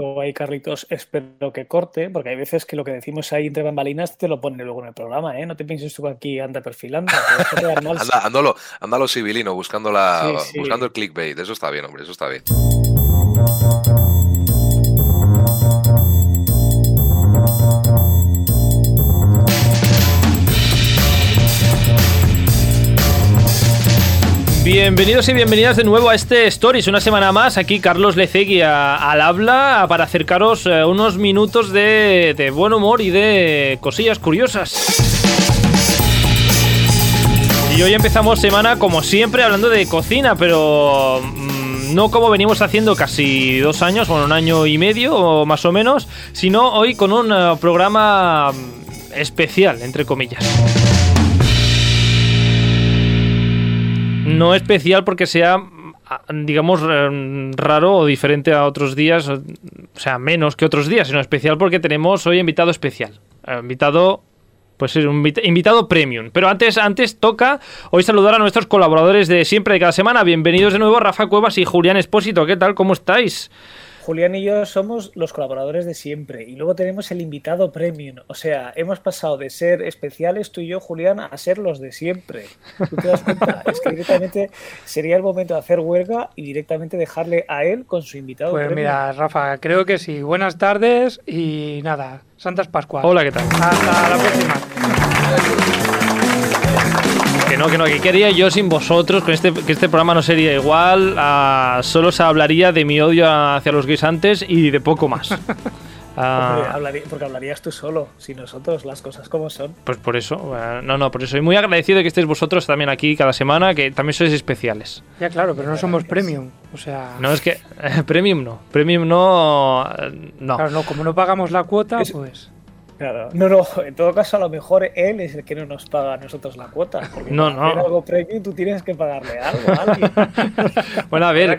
Luego ahí, Carlitos, espero que corte, porque hay veces que lo que decimos ahí entre bambalinas te lo pone luego en el programa, ¿eh? No te pienses tú aquí anda perfilando. anda, andalo, andalo civilino, buscando, la, buscando el clickbait. Eso está bien, hombre, eso está bien. Bienvenidos y bienvenidas de nuevo a este Stories, una semana más. Aquí Carlos Lecegui al habla para acercaros eh, unos minutos de, buen humor y de cosillas curiosas. Y hoy empezamos semana como siempre hablando de cocina, pero mm, no como venimos haciendo casi dos años, bueno, un año y medio más o menos, sino hoy con un eh, programa mm, especial, entre comillas. No especial porque sea digamos, eh, raro o diferente a otros días, o sea, menos que otros días, sino especial porque tenemos hoy invitado especial. Eh, invitado, pues es un invitado premium. Pero antes, antes toca hoy saludar a nuestros colaboradores de siempre, de cada semana. Bienvenidos de nuevo, Rafa Cuevas y Julián Espósito. ¿Qué tal? ¿Cómo estáis? Julián y yo somos los colaboradores de siempre y luego tenemos el invitado premium. O sea, hemos pasado de ser especiales tú y yo, Julián, a ser los de siempre. ¿Tú te das cuenta? es que directamente sería el momento de hacer huelga y directamente dejarle a él con su invitado pues mira, Rafa, creo que sí. Buenas tardes y nada, Santas Pascuas. Hola, ¿qué tal? Hasta la próxima. Que no, que no, que quería yo sin vosotros, que este, que este programa no sería igual, solo se hablaría de mi odio hacia los gays antes y de poco más. Ah. porque hablarías tú solo, sin nosotros, las cosas como son. Pues por eso, eh, no, no, por eso. Y muy agradecido de que estéis vosotros también aquí cada semana, que también sois especiales. Ya, claro, pero no somos premium, o sea... No, es que premium no, premium no... Eh, no. Claro, no, como no pagamos la cuota, pues... Claro. No, no, en todo caso, a lo mejor él es el que no nos paga a nosotros la cuota. Porque no, no. Hacer algo premium, tú tienes que pagarle algo a alguien. bueno, a ver.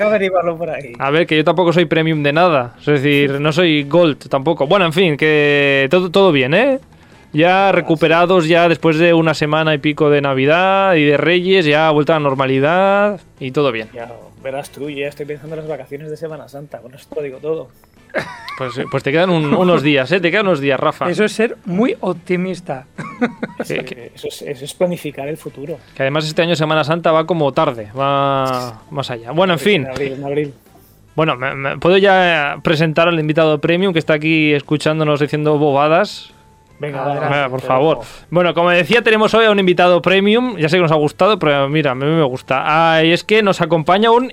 por ahí. A ver, que yo tampoco soy premium de nada. Es decir, no soy gold tampoco. Bueno, en fin, que todo, todo bien, ¿eh? Ya recuperados, ya después de una semana y pico de Navidad y de Reyes, ya vuelta a la normalidad y todo bien. Ya, verás tú, ya estoy pensando en las vacaciones de Semana Santa. Con esto digo todo. Pues, eh, pues te quedan unos días, ¿eh? Te quedan unos días, Rafa. Eso es ser muy optimista. eso, es, planificar el futuro. Que además este año Semana Santa va como tarde, va más allá. Bueno, en fin. En abril, Bueno, puedo ya presentar al invitado premium que está aquí escuchándonos diciendo bobadas. Venga, por favor. Bueno, como decía, tenemos hoy a un invitado premium. Ya sé que nos ha gustado, pero mira, a mí me gusta. Ah, y es que nos acompaña un.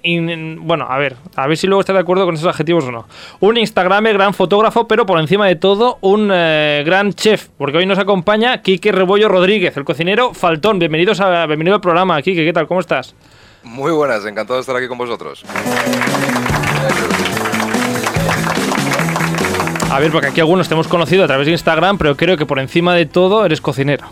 bueno, a ver, a ver si luego está de acuerdo con esos adjetivos o no. Un Instagramer, gran fotógrafo, pero por encima de todo, un eh, gran chef. Porque hoy nos acompaña Quique Rebollo Rodríguez, el cocinero Faltón. Bienvenidos a, bienvenido al programa, Quique. ¿Qué tal? ¿Cómo estás? Muy buenas, encantado de estar aquí con vosotros. A ver, porque aquí algunos te hemos conocido a través de Instagram, pero creo que por encima de todo eres cocinero.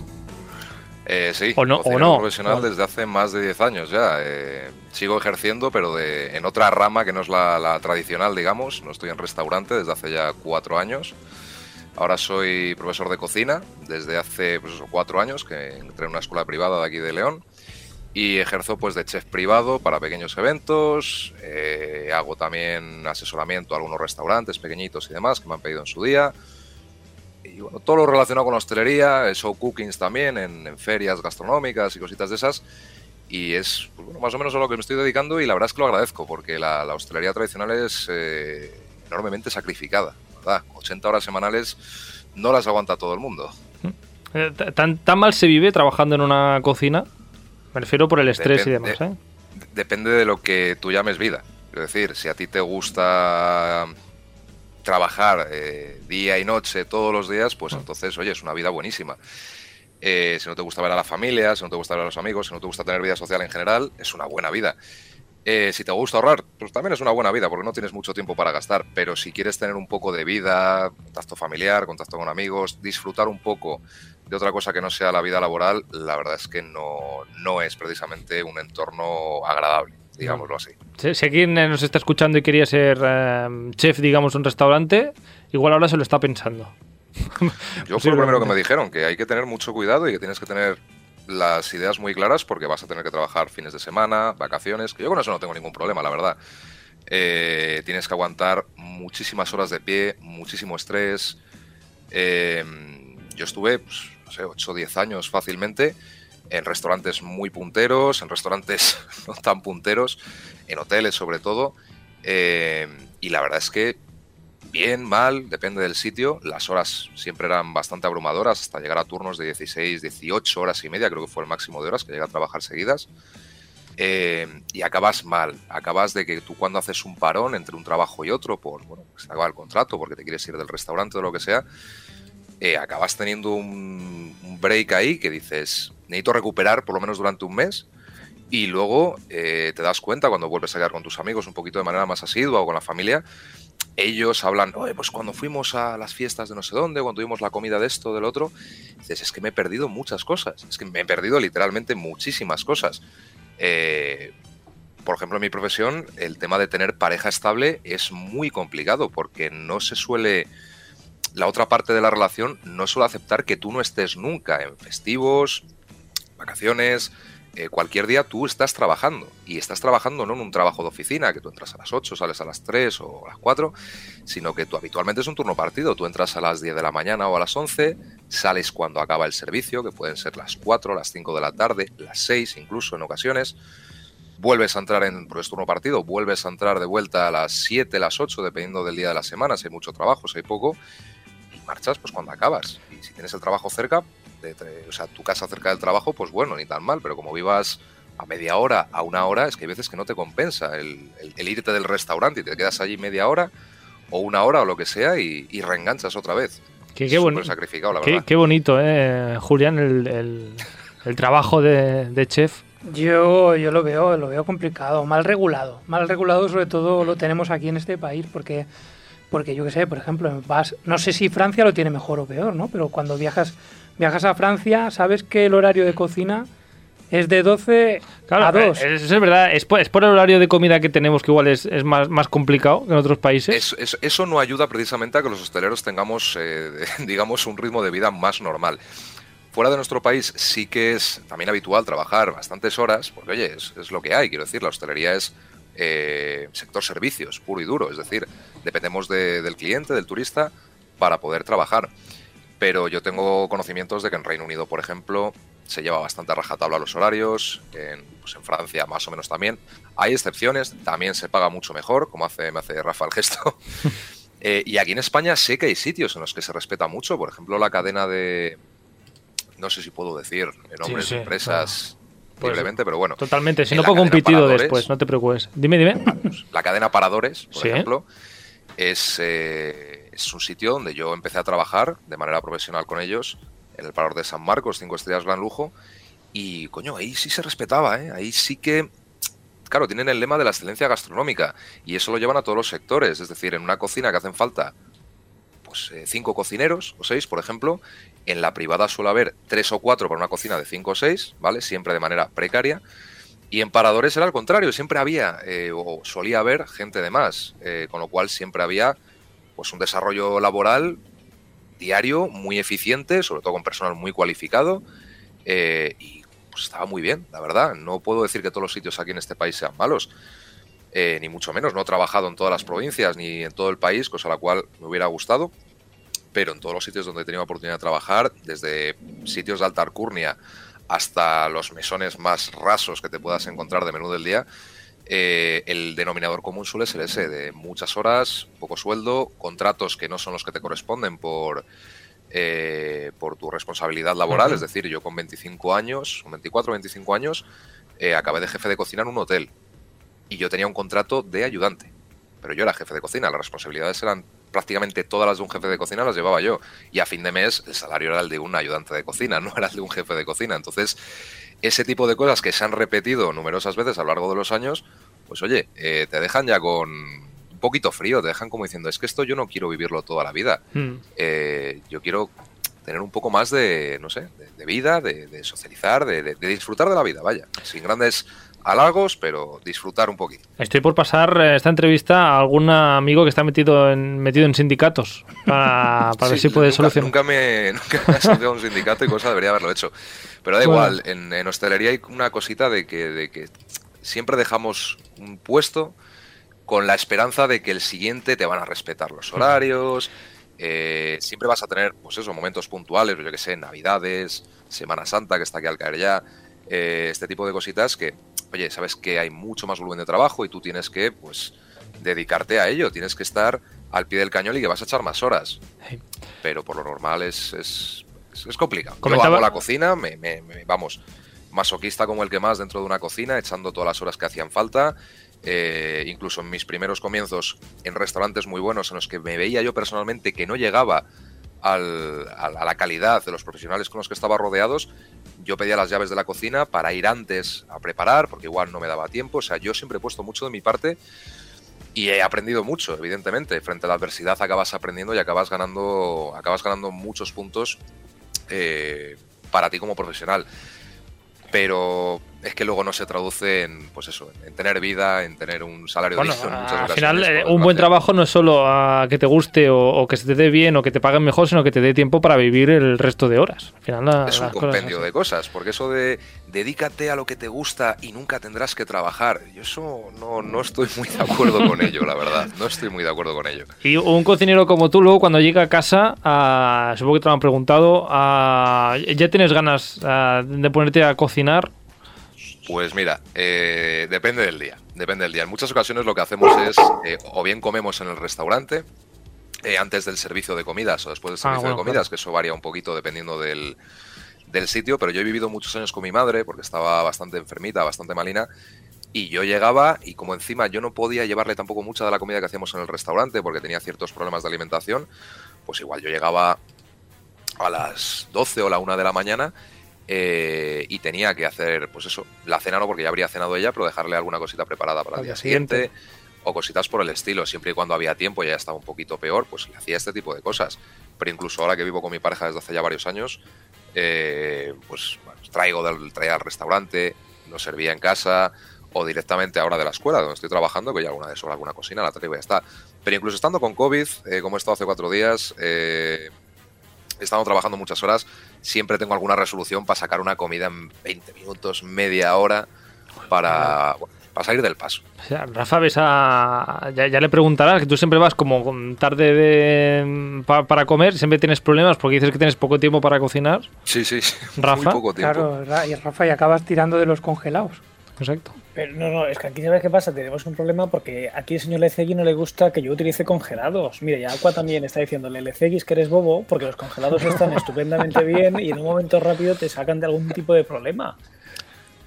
Eh, sí, o no, o no. profesional desde hace más de 10 años ya. Eh, sigo ejerciendo, pero de, en otra rama que no es la, tradicional, digamos. No estoy en restaurante desde hace ya cuatro años. Ahora soy profesor de cocina desde hace pues cuatro años, que entré en una escuela privada de aquí de León y ejerzo pues de chef privado para pequeños eventos, eh, hago también asesoramiento a algunos restaurantes pequeñitos y demás que me han pedido en su día. Y bueno, todo lo relacionado con la hostelería, show cookings también en, ferias gastronómicas y cositas de esas. Y es pues, bueno, más o menos a lo que me estoy dedicando y la verdad es que lo agradezco porque la, hostelería tradicional es eh, enormemente sacrificada. ¿verdad? 80 horas semanales no las aguanta todo el mundo. Eh, ¿Tan, ¿Tan mal se vive trabajando en una cocina? Me refiero por el estrés y demás, ¿eh? Depende de lo que tú llames vida. Es decir, si a ti te gusta trabajar eh, día y noche todos los días, pues mm. entonces, oye, es una vida buenísima. Eh, si no te gusta ver a la familia, si no te gusta ver a los amigos, si no te gusta tener vida social en general, es una buena vida. Si te gusta ahorrar, pues también es una buena vida, porque no tienes mucho tiempo para gastar. Pero si quieres tener un poco de vida, contacto familiar, contacto con amigos, disfrutar un poco de otra cosa que no sea la vida laboral, la verdad es que no, no es precisamente un entorno agradable, digámoslo así. Si, alguien nos está escuchando y quería ser eh, chef, digamos, un restaurante, igual ahora se lo está pensando. Yo fue lo primero que me dijeron, que hay que tener mucho cuidado y que tienes que tener las ideas muy claras porque vas a tener que trabajar fines de semana, vacaciones, que yo con eso no tengo ningún problema, la verdad. eh, tienes que aguantar muchísimas horas de pie, muchísimo estrés. Eh, yo estuve, pues, no sé, 8 o 10 años fácilmente en restaurantes muy punteros, en restaurantes no tan punteros, en hoteles sobre todo. Eh, y la verdad es que bien, mal, depende del sitio. Las horas siempre eran bastante abrumadoras hasta llegar a turnos de 16, 18 horas y media, creo que fue el máximo de horas que llegué a trabajar seguidas. Eh, y acabas mal, acabas de que tú cuando haces un parón entre un trabajo y otro, por, bueno, se acaba el contrato, porque te quieres ir del restaurante o lo que sea, eh, acabas teniendo un, un, break ahí que dices, necesito recuperar por lo menos durante un mes y luego eh, te das cuenta cuando vuelves a quedar con tus amigos un poquito de manera más asidua o con la familia, ellos hablan, Oye, pues cuando fuimos a las fiestas de no sé dónde, cuando tuvimos la comida de esto, del otro, dices, es que me he perdido muchas cosas, es que me he perdido literalmente muchísimas cosas. Eh, por ejemplo, en mi profesión, el tema de tener pareja estable es muy complicado porque no se suele la otra parte de la relación no suele aceptar que tú no estés nunca en festivos, vacaciones, eh, cualquier día tú estás trabajando. Y estás trabajando no en un trabajo de oficina, que tú entras a las 8, sales a las 3 o a las 4, sino que tú habitualmente es un turno partido. Tú entras a las 10 de la mañana o a las 11, sales cuando acaba el servicio, que pueden ser las 4, las 5 de la tarde, las 6 incluso en ocasiones. Vuelves a entrar en por turno partido, vuelves a entrar de vuelta a las 7, las 8, dependiendo del día de la semana, si hay mucho trabajo, si hay poco marchas pues cuando acabas. Y si tienes el trabajo cerca, de, de, o sea, tu casa cerca del trabajo, pues bueno, ni tan mal, pero como vivas a media hora, a una hora, es que hay veces que no te compensa el, el, el irte del restaurante y te quedas allí media hora o una hora o lo que sea y, y reenganchas otra vez. Qué, qué, boni sacrificado, la qué, verdad. qué bonito, eh, Julián, el, el, el trabajo de, de, chef. Yo, yo lo veo, lo veo complicado, mal regulado. Mal regulado sobre todo lo tenemos aquí en este país porque porque yo qué sé, por ejemplo, vas, no sé si Francia lo tiene mejor o peor, ¿no? Pero cuando viajas, viajas a Francia, sabes que el horario de cocina es de 12 claro, a 2. Eso es verdad, es por, es por, el horario de comida que tenemos que igual es, es más, más, complicado que en otros países. Es, es, eso no ayuda precisamente a que los hosteleros tengamos, eh, digamos, un ritmo de vida más normal. Fuera de nuestro país sí que es también habitual trabajar bastantes horas, porque oye, es, es lo que hay, quiero decir, la hostelería es eh, sector servicios, puro y duro. Es decir, dependemos de, del cliente, del turista, para poder trabajar. Pero yo tengo conocimientos de que en Reino Unido, por ejemplo, se lleva bastante a rajatabla los horarios, en, pues en, Francia más o menos también. Hay excepciones, también se paga mucho mejor, como hace, me hace Rafa el gesto. eh, y aquí en España sé que hay sitios en los que se respeta mucho, por ejemplo, la cadena de... No sé si puedo decir nombres sí, sí, de empresas pues, libremente, pero bueno. Totalmente, si no pongo un pitido después, no te preocupes. Dime, dime. La cadena Paradores, por ¿Sí? ejemplo, es, eh, es, un sitio donde yo empecé a trabajar de manera profesional con ellos, en el Parador de San Marcos, cinco estrellas Gran Lujo, y coño, ahí sí se respetaba, ¿eh? ahí sí que. Claro, tienen el lema de la excelencia gastronómica y eso lo llevan a todos los sectores, es decir, en una cocina que hacen falta pues, eh, cinco cocineros o seis, por ejemplo, en la privada suele haber tres o cuatro para una cocina de cinco o seis, ¿vale? Siempre de manera precaria. Y en paradores era al contrario, siempre había eh, o solía haber gente de más, eh, con lo cual siempre había pues un desarrollo laboral diario muy eficiente, sobre todo con personal muy cualificado eh, y pues estaba muy bien, la verdad. No puedo decir que todos los sitios aquí en este país sean malos, eh, ni mucho menos. No he trabajado en todas las provincias ni en todo el país, cosa a la cual me hubiera gustado, pero en todos los sitios donde he tenido oportunidad de trabajar, desde sitios de alta alcurnia hasta los mesones más rasos que te puedas encontrar de menú del día, eh, el denominador común suele ser ese, de muchas horas, poco sueldo, contratos que no son los que te corresponden por, eh, por tu responsabilidad laboral, uh -huh. es decir, yo con 25 años, con 24 o 25 años, eh, acabé de jefe de cocina en un hotel y yo tenía un contrato de ayudante, pero yo era jefe de cocina, las responsabilidades eran prácticamente todas las de un jefe de cocina las llevaba yo. Y a fin de mes el salario era el de un ayudante de cocina, no era el de un jefe de cocina. Entonces, ese tipo de cosas que se han repetido numerosas veces a lo largo de los años, pues oye, eh, te dejan ya con un poquito frío, te dejan como diciendo, es que esto yo no quiero vivirlo toda la vida. Mm. Eh, yo quiero tener un poco más de, no sé, de, de vida, de, de socializar, de, de, disfrutar de la vida, vaya, sin grandes halagos, pero disfrutar un poquito. Estoy por pasar eh, esta entrevista a algún amigo que está metido en, metido en sindicatos para, para sí, ver si puede nunca, solucionar. Nunca me, nunca me he asociado a un sindicato y cosa debería haberlo hecho. Pero da bueno. igual, en, en, hostelería hay una cosita de que, de que siempre dejamos un puesto con la esperanza de que el siguiente te van a respetar los horarios. eh, siempre vas a tener, pues eso, momentos puntuales, yo que sé, Navidades, Semana Santa, que está aquí al caer ya, eh, este tipo de cositas que, oye, sabes que hay mucho más volumen de trabajo y tú tienes que, pues, dedicarte a ello, tienes que estar al pie del cañón y que vas a echar más horas. Sí. Pero por lo normal es, es, es- es complicado. Yo Comentaba- amo la cocina, me, me- me- vamos, masoquista como el que más dentro de una cocina, echando todas las horas que hacían falta. Eh, incluso en mis primeros comienzos en restaurantes muy buenos en los que me veía yo personalmente que no llegaba al- a, la- calidad de los profesionales con los que estaba rodeados, yo pedía las llaves de la cocina para ir antes a preparar, porque igual no me daba tiempo. O sea, yo siempre he puesto mucho de mi parte y he aprendido mucho, evidentemente. Frente a la adversidad acabas aprendiendo y acabas ganando, acabas ganando muchos puntos eh, para ti como profesional. Pero es que luego no se traduce en, pues eso, en tener vida, en tener un salario Bueno, digno al final, eh, un buen desgracia. trabajo no es solo a que te guste o, o que se te dé bien o que te paguen mejor, sino que te dé tiempo para vivir el resto de horas. Al final, la- Es un cosas compendio de cosas, porque eso de dedícate a lo que te gusta y nunca tendrás que trabajar, yo eso no, no estoy muy de acuerdo con ello, la verdad. No estoy muy de acuerdo con ello. Y un cocinero como tú, luego cuando llega a casa, ah, supongo que te lo han preguntado, ¿ya tienes ganas de ponerte a cocinar? Pues mira, eh, depende del día. Depende del día. En muchas ocasiones lo que hacemos es, eh, o bien comemos en el restaurante, eh, antes del servicio de comidas o después del Ah, servicio bueno, de comidas, que eso varía un poquito dependiendo del, del sitio, pero yo he vivido muchos años con mi madre porque estaba bastante enfermita, bastante malina, y yo llegaba y como encima yo no podía llevarle tampoco mucha de la comida que hacíamos en el restaurante porque tenía ciertos problemas de alimentación, pues igual yo llegaba a las 12 o la 1 de la mañana eh, y tenía que hacer, pues eso, la cena no porque ya habría cenado ella, pero dejarle alguna cosita preparada para el día siguiente o cositas por el estilo. Siempre y cuando había tiempo, ya estaba un poquito peor, pues le hacía este tipo de cosas. Pero incluso ahora que vivo con mi pareja desde hace ya varios años, eh, pues bueno, traigo del, traía al restaurante, lo servía en casa o directamente ahora de la escuela donde estoy trabajando, que ya alguna vez sobre alguna cocina la traigo y ya está. Pero incluso estando con COVID, eh, como he estado hace cuatro días, eh, he estado trabajando muchas horas, siempre tengo alguna resolución para sacar una comida en 20 minutos, media hora, para, bueno, para salir del paso. O sea, Rafa, ves a... ya, ya le preguntarás, que tú siempre vas como con tarde de... pa- para comer, siempre tienes problemas porque dices que tienes poco tiempo para cocinar. Sí, sí, sí. Rafa, Muy poco tiempo. Claro, y Rafa, y acabas tirando de los congelados. Exacto. Pero no, no, es que aquí sabes qué pasa, tenemos un problema porque aquí el señor Lecegui no le gusta que yo utilice congelados. Mira, ya Aqua también está diciéndole Lecegui que eres bobo porque los congelados están estupendamente bien y en un momento rápido te sacan de algún tipo de problema.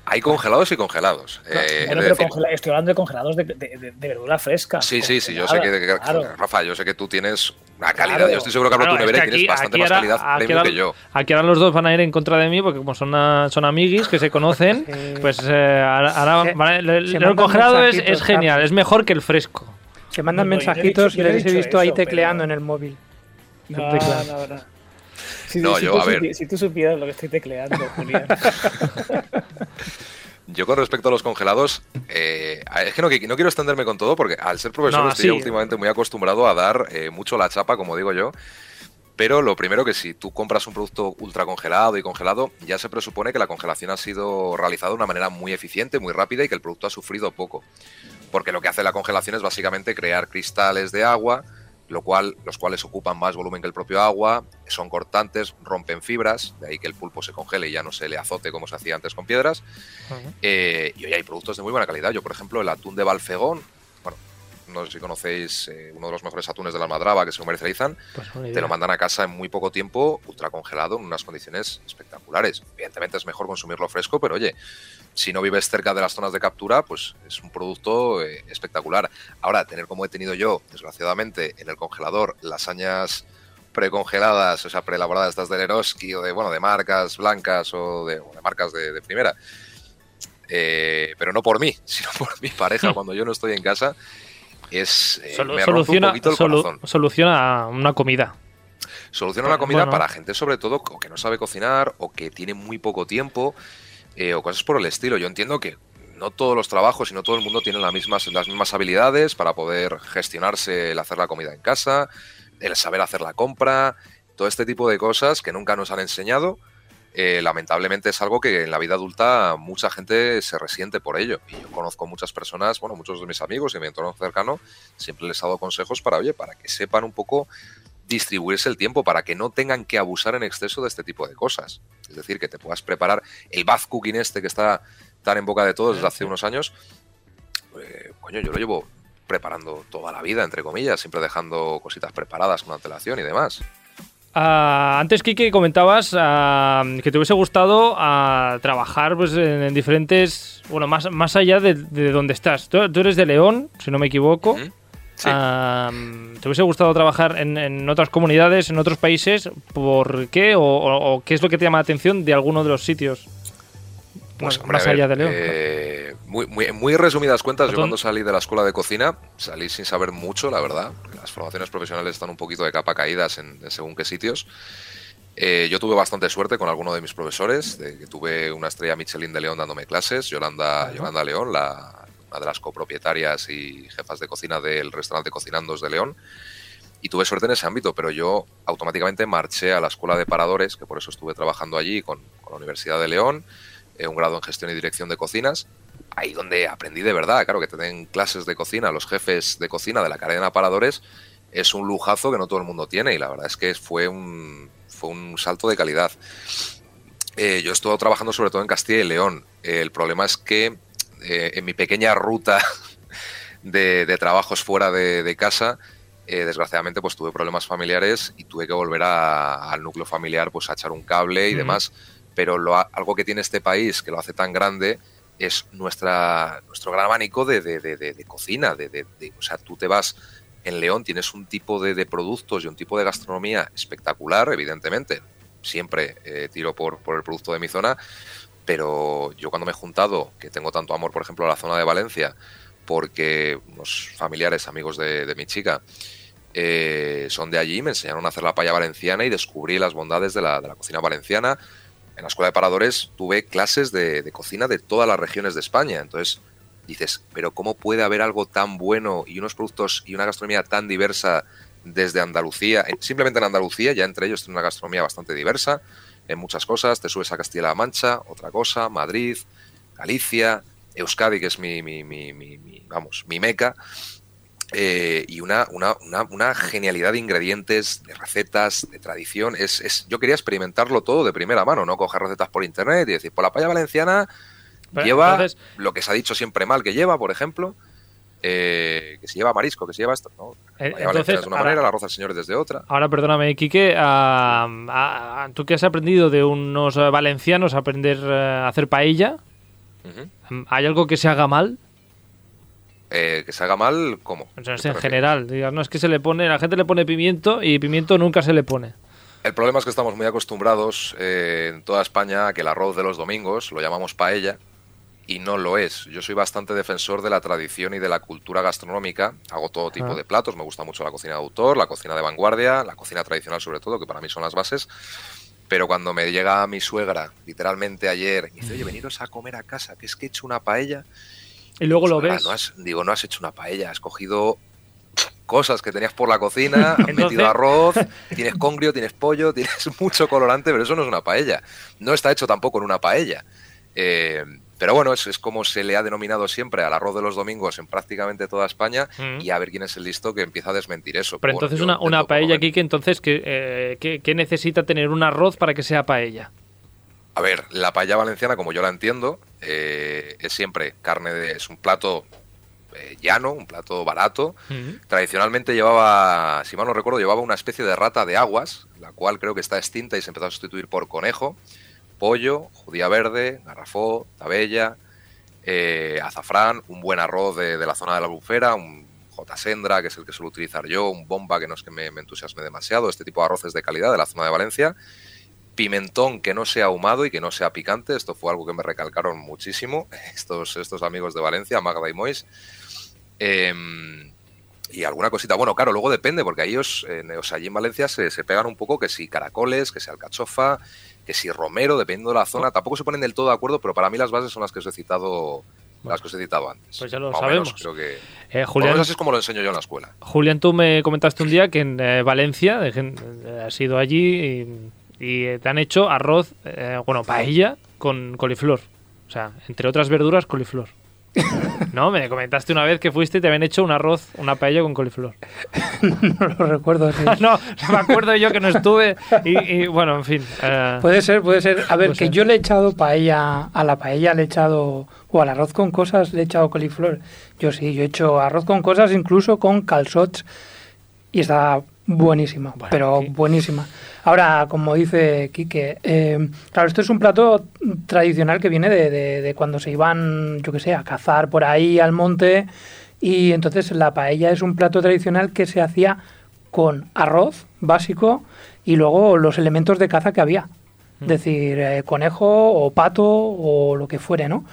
Hay congelados y congelados. Eh, bueno, pero congela- estoy hablando de congelados de, de- de- de verdura fresca. Sí, sí, sí, yo sé que- claro. Rafa, yo sé que tú tienes una calidad. Claro. Yo estoy seguro que hablo de tu Claro, es nevera que y tienes bastante más calidad aquí que yo. Aquí ahora los dos van a ir en contra de mí porque como son, son amiguis que se conocen, Sí. pues eh, ahora, ahora Se- van a- el, el congelado es, genial, es mejor que el fresco. Se mandan No, no, yo no he mensajitos dicho- y yo les he visto ahí tecleando pero- en el móvil. No, teclado. no, no. Si, No, si yo, tú a ver. si tú supieras lo que estoy tecleando, Julián. Yo con respecto a los congelados, eh, es que no, no quiero extenderme con todo porque al ser profesor No, estoy sí. últimamente muy acostumbrado a dar eh, mucho la chapa, como digo yo. Pero lo primero que si tú compras un producto ultra congelado y congelado, ya se presupone que la congelación ha sido realizada de una manera muy eficiente, muy rápida y que el producto ha sufrido poco. Porque lo que hace la congelación es básicamente crear cristales de agua, lo cual, los cuales ocupan más volumen que el propio agua, son cortantes, rompen fibras, de ahí que el pulpo se congele y ya no se le azote como se hacía antes con piedras. Eh, y hoy hay productos de muy buena calidad. Yo, por ejemplo, el atún de Balfegón, bueno, no sé si conocéis eh, uno de los mejores atunes de la Almadraba que se comercializan, Pues te lo mandan a casa en muy poco tiempo, ultra congelado, en unas condiciones espectaculares. Evidentemente es mejor consumirlo fresco, pero oye, si no vives cerca de las zonas de captura, pues es un producto eh, espectacular. Ahora, tener como he tenido yo, desgraciadamente, en el congelador lasañas precongeladas, o sea, preelaboradas estas de Leroski o de, bueno, de marcas blancas o de, o de marcas de, de primera, eh, pero no por mí, sino por mi pareja cuando yo no estoy en casa, es eh, me rompe un soluciona, poquito el solu- corazón. soluciona una comida. Soluciona una comida bueno. para gente sobre todo o que no sabe cocinar o que tiene muy poco tiempo eh, o cosas por el estilo. Yo entiendo que no todos los trabajos y no todo el mundo tiene las mismas, las mismas habilidades para poder gestionarse el hacer la comida en casa, el saber hacer la compra, todo este tipo de cosas que nunca nos han enseñado. eh, lamentablemente es algo que en la vida adulta mucha gente se resiente por ello. Y yo conozco muchas personas, bueno, muchos de mis amigos y mi entorno cercano, siempre les he dado consejos para, oye, para que sepan un poco distribuirse el tiempo, para que no tengan que abusar en exceso de este tipo de cosas. Es decir, que te puedas preparar el bath cooking este que está tan en boca de todos desde hace unos años. Eh, coño, yo lo llevo preparando toda la vida, entre comillas, siempre dejando cositas preparadas con antelación y demás. Ah, antes, Kike, comentabas ah, que te hubiese gustado ah, trabajar pues, en, diferentes. Bueno, más, más allá de, donde estás. Tú, eres de León, si no me equivoco. ¿Te hubiese gustado trabajar en, otras comunidades, en otros países? ¿Por qué? O, qué es lo que te llama la atención de alguno de los sitios? Pues, más allá de León. Eh, muy, muy, resumidas cuentas, yo cuando salí de la escuela de cocina salí sin saber mucho, la verdad. Las formaciones profesionales están un poquito de capa caídas en, según qué sitios. Eh, yo tuve bastante suerte con alguno de mis profesores, de que tuve una estrella Michelin de León dándome clases, Yolanda, Yolanda León, la, una de las copropietarias y jefas de cocina del restaurante Cocinandos de León. Y tuve suerte en ese ámbito, pero yo automáticamente marché a la escuela de paradores, que por eso estuve trabajando allí con, la Universidad de León eh, un grado en gestión y dirección de cocinas. Ahí donde aprendí de verdad, claro, que te den clases de cocina, los jefes de cocina de la cadena Paradores, es un lujazo que no todo el mundo tiene y la verdad es que fue un, fue un salto de calidad. Eh, yo he estado trabajando sobre todo en Castilla y León. el problema es que eh, en mi pequeña ruta de, trabajos fuera de, casa, desgraciadamente pues tuve problemas familiares y tuve que volver al núcleo familiar pues a echar un cable y demás pero algo que tiene este país que lo hace tan grande es nuestra, nuestro gran abanico de, de, cocina. De, o sea, tú te vas en León, tienes un tipo de, productos y un tipo de gastronomía espectacular, evidentemente. Siempre eh, tiro por, por el producto de mi zona, pero yo cuando me he juntado, que tengo tanto amor, por ejemplo, a la zona de Valencia, porque unos familiares, amigos de, mi chica, eh, son de allí, me enseñaron a hacer la paella valenciana y descubrí las bondades de la, de la cocina valenciana en la escuela de paradores tuve clases de, cocina de todas las regiones de España. Entonces dices, pero ¿cómo puede haber algo tan bueno y unos productos y una gastronomía tan diversa desde Andalucía? Simplemente en Andalucía, ya entre ellos tiene una gastronomía bastante diversa en muchas cosas. Te subes a Castilla-La Mancha, otra cosa, Madrid, Galicia, Euskadi, que es mi, mi, mi, mi vamos, mi meca. Eh, y una, una, una, genialidad de ingredientes, de recetas, de tradición. Es, es, yo quería experimentarlo todo de primera mano, no coger recetas por internet y decir, por la paella valenciana lleva lo que se ha dicho siempre mal que lleva, por ejemplo. Eh, que se lleva marisco, que se lleva esto, ¿no? Eh, entonces, de una manera, la arroz al señor desde otra. Ahora, perdóname, Quique, tú que has aprendido de unos valencianos a aprender a hacer paella, ¿hay algo que se haga mal? Eh, que se haga mal, ¿cómo? en general, digas, no es que se le pone, la gente le pone pimiento y pimiento nunca se le pone. El problema es que estamos muy acostumbrados eh, en toda España a que el arroz de los domingos lo llamamos paella y no lo es. Yo soy bastante defensor de la tradición y de la cultura gastronómica. Hago todo tipo de platos, me gusta mucho la cocina de autor, la cocina de vanguardia, la cocina tradicional sobre todo, que para mí son las bases. Pero cuando me llega mi suegra, literalmente ayer, y dice, oye, veniros a comer a casa, que es que he hecho una paella y luego lo ves. No digo, no has hecho una paella, has cogido cosas que tenías por la cocina, has metido arroz, tienes congrio, tienes pollo, tienes mucho colorante, pero eso no es una paella. No está hecho tampoco en una paella. Eh, pero bueno, es, es, como se le ha denominado siempre al arroz de los domingos en prácticamente toda España mm. y a ver quién es el listo que empieza a desmentir eso. Pero entonces una, una paella aquí que entonces eh, ¿qué, necesita tener un arroz para que sea paella? A ver, la paella valenciana, como yo la entiendo, eh, es siempre carne de. es un plato eh, llano, un plato barato. Tradicionalmente llevaba, si mal no recuerdo, llevaba una especie de rata de aguas, la cual creo que está extinta y se empezó a sustituir por conejo, pollo, judía verde, garrafó, tabella, eh, azafrán, un buen arroz de, la zona de la bufera, un J. Sendra, que es el que suelo utilizar yo, un bomba, que no es que me entusiasme demasiado, este tipo de arroces de calidad de la zona de Valencia pimentón que no sea ahumado y que no sea picante. Esto fue algo que me recalcaron muchísimo estos, estos amigos de Valencia, Magda y Mois. Em, y alguna cosita. Bueno, claro, luego depende, porque ahí os, allí en Valencia se, se, pegan un poco que si caracoles, que si alcachofa, que si romero, dependiendo de la zona. Tampoco se ponen del todo de acuerdo, pero para mí las bases son las que os he citado las que os he citado antes. Pues ya lo sabemos. creo que, eh, Julián, así es como lo enseño yo en la escuela. Julián, tú me comentaste un día que en eh, Valencia, has ido allí y y te han hecho arroz, eh, bueno, paella con coliflor. O sea, entre otras verduras, coliflor. No, me comentaste una vez que fuiste y te habían hecho un arroz, una paella con coliflor. no lo recuerdo. sí. no, me acuerdo yo que no estuve y, y, bueno, en fin. eh, Puede ser, puede ser. A ver, que ser. yo le he echado paella, a la paella le he echado, o al arroz con cosas le he echado coliflor. Yo sí, yo he hecho arroz con cosas incluso con calzots y está buenísima, Bueno, pero buenísima. Ahora, como dice Quique, eh, claro, esto es un plato tradicional que viene de, de- de cuando se iban, yo que sé, a cazar por ahí al monte y entonces la paella es un plato tradicional que se hacía con arroz básico y luego los elementos de caza que había. Es decir, eh, conejo o pato o lo que fuere, ¿no?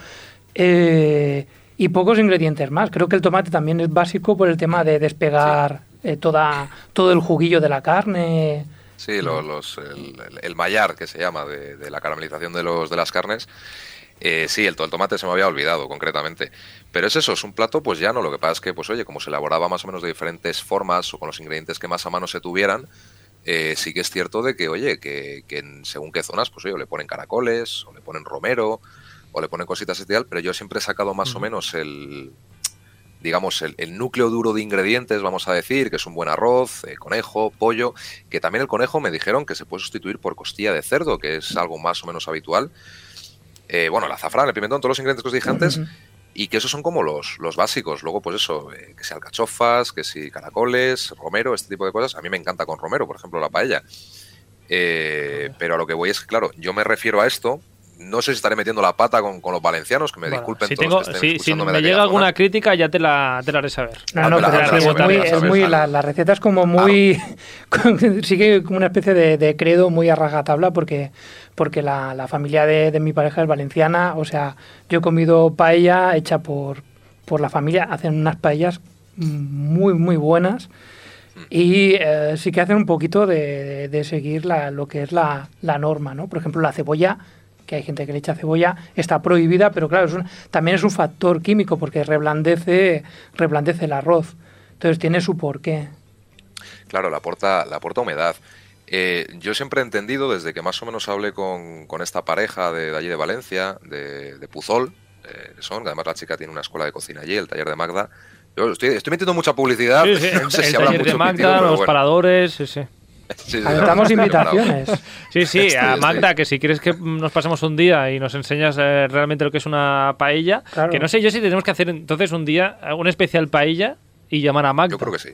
Eh, y pocos ingredientes más. Creo que el tomate también es básico por el tema de despegar eh, toda, todo el juguillo de la carne. Sí, lo- los, el, el- mallar, que se llama, de, de la caramelización de, los, de las carnes. Eh, sí, el, el tomate se me había olvidado concretamente. Pero es eso, es un plato pues llano. Lo que pasa es que, pues oye, como se elaboraba más o menos de diferentes formas o con los ingredientes que más a mano se tuvieran, eh, sí que es cierto de que, oye, que, que en según qué zonas, pues oye, le ponen caracoles, o le ponen romero, o le ponen cositas y tal, pero yo siempre he sacado más o menos el, digamos, el, el núcleo duro de ingredientes, vamos a decir, que es un buen arroz, eh, conejo, pollo, que también el conejo me dijeron que se puede sustituir por costilla de cerdo, que es algo más o menos habitual. Eh, bueno, el azafrán, el pimentón, todos los ingredientes que os dije antes, y que esos son como los, los básicos. Luego, pues eso, eh, que si alcachofas, que si caracoles, romero, este tipo de cosas. A mí me encanta con romero, por ejemplo, la paella. Eh, pero a lo que voy es que, claro, yo me refiero a esto. No sé si estaré metiendo la pata con, con los valencianos, que me bueno, disculpen si todos tengo, los que estén si, si me llega zona. alguna crítica, ya te la, te la haré saber. No, no, pero la- es, la- es la- muy, la- es muy- la, la receta es como muy. sigue como una especie de, de credo muy a rajatabla porque, porque la, la familia de, de mi pareja es valenciana. O sea, yo he comido paella hecha por, por la familia. Hacen unas paellas muy, muy buenas. Y eh, sí que hacen un poquito de, de- de seguir la- lo que es la, la norma, ¿no? Por ejemplo, la cebolla, que hay gente que le echa cebolla, está prohibida, pero claro, es un- también es un factor químico porque reblandece, reblandece el arroz. Entonces tiene su porqué. Claro, le aporta, le aporta humedad. Eh, yo siempre he entendido, desde que más o menos hablé con, con esta pareja de, de allí de Valencia, de, de Puzol, eh, son, que además la chica tiene una escuela de cocina allí, el taller de Magda. Yo estoy, estoy metiendo mucha publicidad, Sí, sí, no sé el si taller de Magda, los bueno. paradores, sí, sí. Sí, sí, Aceptamos invitaciones. Sí, sí, Estoy, a estoy. Magda, que si quieres que nos pasemos un día y nos enseñas eh, realmente lo que es una paella, Claro. que no sé yo si tenemos que hacer entonces un día un especial paella y llamar a Magda. Yo creo que sí.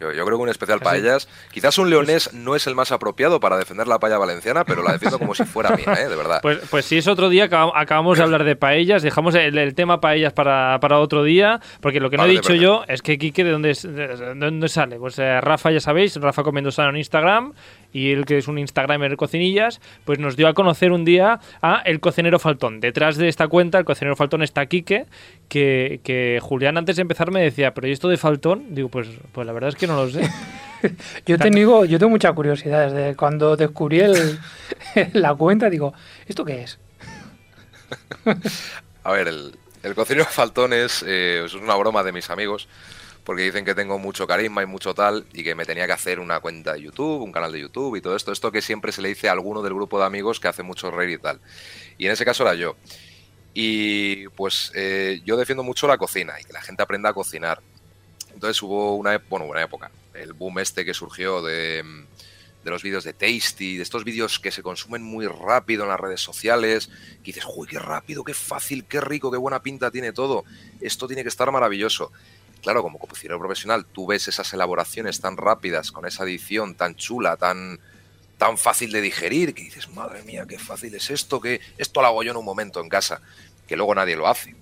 Yo, yo creo que un especial Así. paellas. Quizás un leonés no es el más apropiado para defender la paella valenciana, pero la defiendo como si fuera mía, ¿eh? de verdad. Pues, pues si es otro día, acab- acabamos de hablar de paellas, dejamos el, el tema paellas para, para otro día, porque lo que no Vale, he dicho perfecto. yo es que Quique, ¿de dónde, es- de- de dónde sale? Pues eh, Rafa, ya sabéis, Rafa Comiendo Sano en Instagram, y él que es un Instagramer de cocinillas, pues nos dio a conocer un día a El Cocinero Faltón. Detrás de esta cuenta, El Cocinero Faltón, está Quique, que, que Julián antes de empezar me decía, pero ¿y esto de Faltón? Digo, pues, pues la verdad es que no lo sé. Yo he tenido, yo tengo mucha curiosidad. Desde cuando descubrí el, la cuenta, digo, ¿esto qué es? A ver, el, el cocinero faltón es, eh, es una broma de mis amigos, porque dicen que tengo mucho carisma y mucho tal, y que me tenía que hacer una cuenta de YouTube, un canal de YouTube y todo esto. Esto que siempre se le dice a alguno del grupo de amigos que hace mucho reír y tal. Y en ese caso era yo. Y pues eh, yo defiendo mucho la cocina y que la gente aprenda a cocinar. Entonces hubo una, bueno, una época, el boom este que surgió de, de los vídeos de Tasty, de estos vídeos que se consumen muy rápido en las redes sociales, que dices, uy, qué rápido, qué fácil, qué rico, qué buena pinta tiene todo, esto tiene que estar maravilloso. Claro, como cocinero profesional, tú ves esas elaboraciones tan rápidas, con esa edición tan chula, tan, tan fácil de digerir, que dices, madre mía, qué fácil es esto, que esto lo hago yo en un momento en casa, que luego nadie lo hace.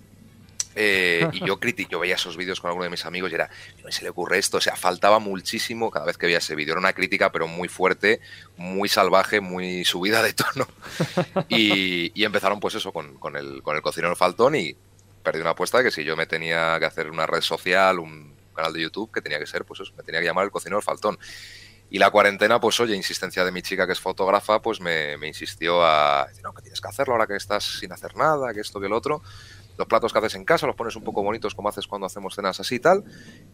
Eh, y yo criti- yo veía esos vídeos con alguno de mis amigos y era, se le ocurre esto, o sea, faltaba muchísimo cada vez que veía ese vídeo. Era una crítica, pero muy fuerte, muy salvaje, muy subida de tono. Y, empezaron, pues eso, con, con el, con el cocinero faltón y perdí una apuesta que si yo me tenía que hacer una red social, un canal de YouTube, que tenía que ser, pues eso, me tenía que llamar el cocinero faltón. Y la cuarentena, pues oye, insistencia de mi chica que es fotógrafa, pues me, me insistió a que tienes que hacerlo ahora que estás sin hacer nada, que esto, que el otro. Los platos que haces en casa los pones un poco bonitos como haces cuando hacemos cenas así y tal.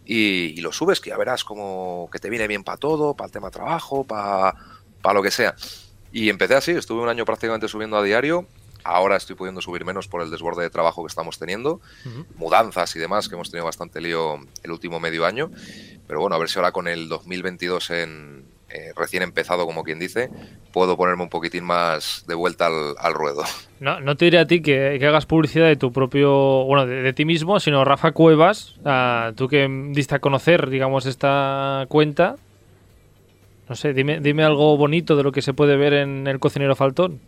Y, y los subes, que ya verás como que te viene bien para todo, para el tema trabajo, para para lo que sea. Y empecé así, estuve un año prácticamente subiendo a diario. Ahora estoy pudiendo subir menos por el desborde de trabajo que estamos teniendo, mudanzas y demás, que hemos tenido bastante lío el último medio año. Pero bueno, a ver si ahora con el 2022 en, eh, recién empezado, como quien dice, puedo ponerme un poquitín más de vuelta al, ruedo. No, no te diré a ti que, hagas publicidad de tu propio, bueno, de, ti mismo, sino Rafa Cuevas, tú que diste a conocer, digamos, esta cuenta. No sé, dime, dime algo bonito de lo que se puede ver en el cocinero Faltón.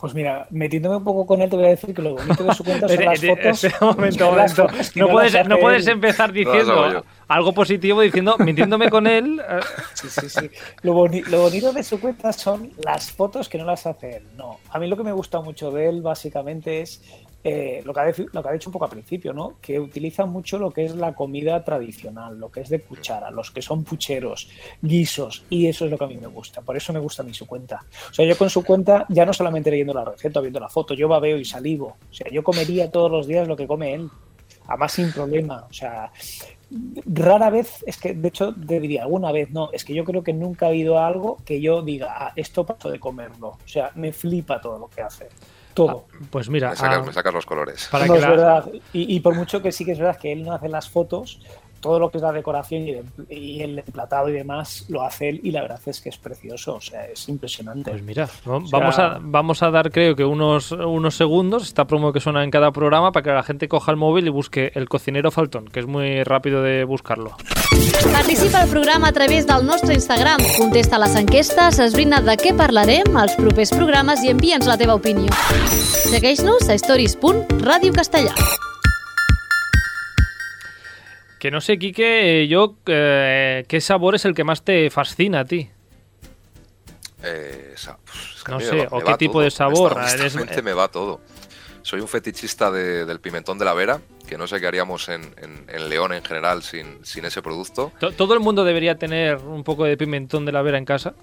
Pues mira, metiéndome un poco con él, te voy a decir que lo bonito de su cuenta son las fotos. momento, momento. No, puedes, no puedes empezar diciendo algo positivo, diciendo, mintiéndome con él. Eh. Sí, sí, sí. Lo, bonito de su cuenta son las fotos que no las hace él. No. A mí lo que me gusta mucho de él, básicamente, es eh, lo, que ha, lo que ha dicho un poco al principio, ¿no? Que utiliza mucho lo que es la comida tradicional, lo que es de cuchara, los que son pucheros, guisos, y eso es lo que a mí me gusta. Por eso me gusta a mí su cuenta. O sea, yo con su cuenta, ya no solamente leyendo la receta, viendo la foto, yo babeo y salivo. O sea, yo comería todos los días lo que come él. Además, sin problema. O sea, rara vez, es que de hecho te diría alguna vez, no, es que yo creo que nunca ha habido algo que yo diga, ah, esto paso de comerlo. O sea, me flipa todo lo que hace. Todo. Ah, pues mira. Me sacas, ah, los colores. Para no, es verdad. Y, y, por mucho que sí que es verdad que él no hace las fotos, todo lo que es la decoración y, el emplatado y demás lo hace él y la verdad es que es precioso, o sea, es impresionante. Pues mira, vamos, a, vamos a dar creo que unos, unos segundos, esta promo que suena en cada programa, para que la gente coja el móvil y busque el cocinero Faltón, que es muy rápido de buscarlo. Participa al programa a través del nostre Instagram, contesta les enquestes, esbrina de què parlarem als propers programes i envia'ns la teva opinió. Segueix-nos a stories.radiocastellà. Que no sé, Quique, yo, eh, ¿qué sabor es el que más te fascina a ti? Eh, no sé, o qué tipo de sabor. Realmente me va todo. Soy un fetichista del pimentón de la vera, que no sé qué haríamos en, León en general sin, ese producto. ¿Todo el mundo debería tener un poco de pimentón de la vera en casa?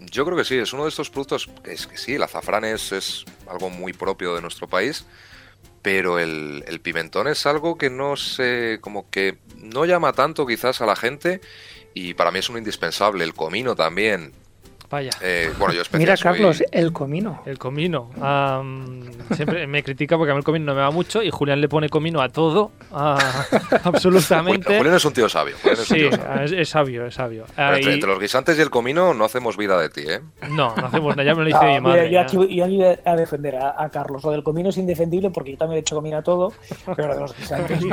Yo creo que sí, es uno de estos productos, es que sí, el azafrán es, es algo muy propio de nuestro país, pero el, el, pimentón es algo que no sé, como que no llama tanto quizás a la gente y para mí es un indispensable. El comino también, Vaya. Eh, bueno, yo Mira, Carlos, el comino. El comino. siempre me critica porque a mí el comino no me va mucho y Julián le pone comino a todo. absolutamente. Julián es un tío sabio. sí, Es, sabio, es sabio. entre, los guisantes y el comino no hacemos vida de ti, ¿eh? No, no hacemos nada. Ya me lo dice mi madre. Yo, aquí, voy a defender a, Carlos. Lo del comino es indefendible porque yo también he hecho comino a todo, pero lo de los guisantes. el,